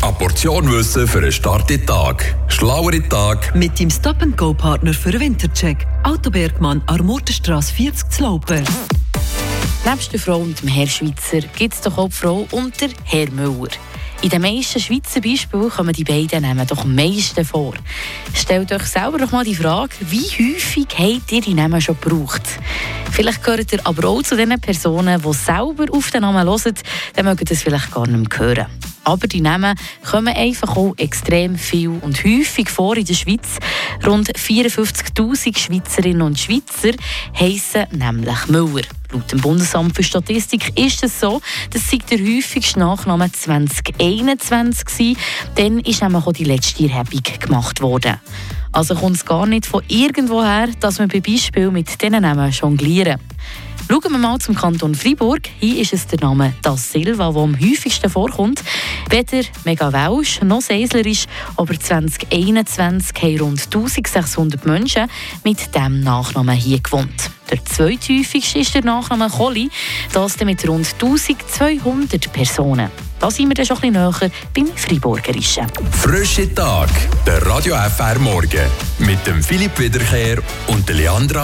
Eine Portion Wissen für einen starken Tag. Schlauere Tag. Mit dem Stop-and-Go-Partner für den Wintercheck. Autobergmann, Armortenstrasse 40 zu Laupen. Nebst der Frau und dem Herr Schweizer gibt es doch auch die Frau und der Herr Müller. In den meisten Schweizer Beispielen kommen die beiden Namen doch am meisten vor. Stellt euch selber doch mal die Frage, wie häufig habt ihr die Namen schon gebraucht? Vielleicht gehört ihr aber auch zu den Personen, die selber auf den Namen hören, dann mögen das vielleicht gar nicht mehr hören. Aber die Namen kommen einfach auch extrem viel und häufig vor in der Schweiz. Rund 54.000 Schweizerinnen und Schweizer heissen nämlich Müller. Laut dem Bundesamt für Statistik ist es so, dass es der häufigste Nachname 2021 war. Dann ist nämlich auch die letzte Erhebung gemacht worden. Also kommt es gar nicht von irgendwoher, dass wir bei Beispiel mit diesen Namen jonglieren. Schauen wir mal zum Kanton Freiburg. Hier ist es der Name Das Silva, der am häufigsten vorkommt. Weder mega welsch noch seislerisch, aber 2021 haben rund 1600 Menschen mit diesem Nachnamen hier gewohnt. Der zweithäufigste ist der Nachname Colli, das mit rund 1200 Personen. Da sind wir dann schon ein näher beim Freiburgerischen. Frische Tag, der Radio FR Morgen. Mit dem Philipp Wiederkehr und Leandra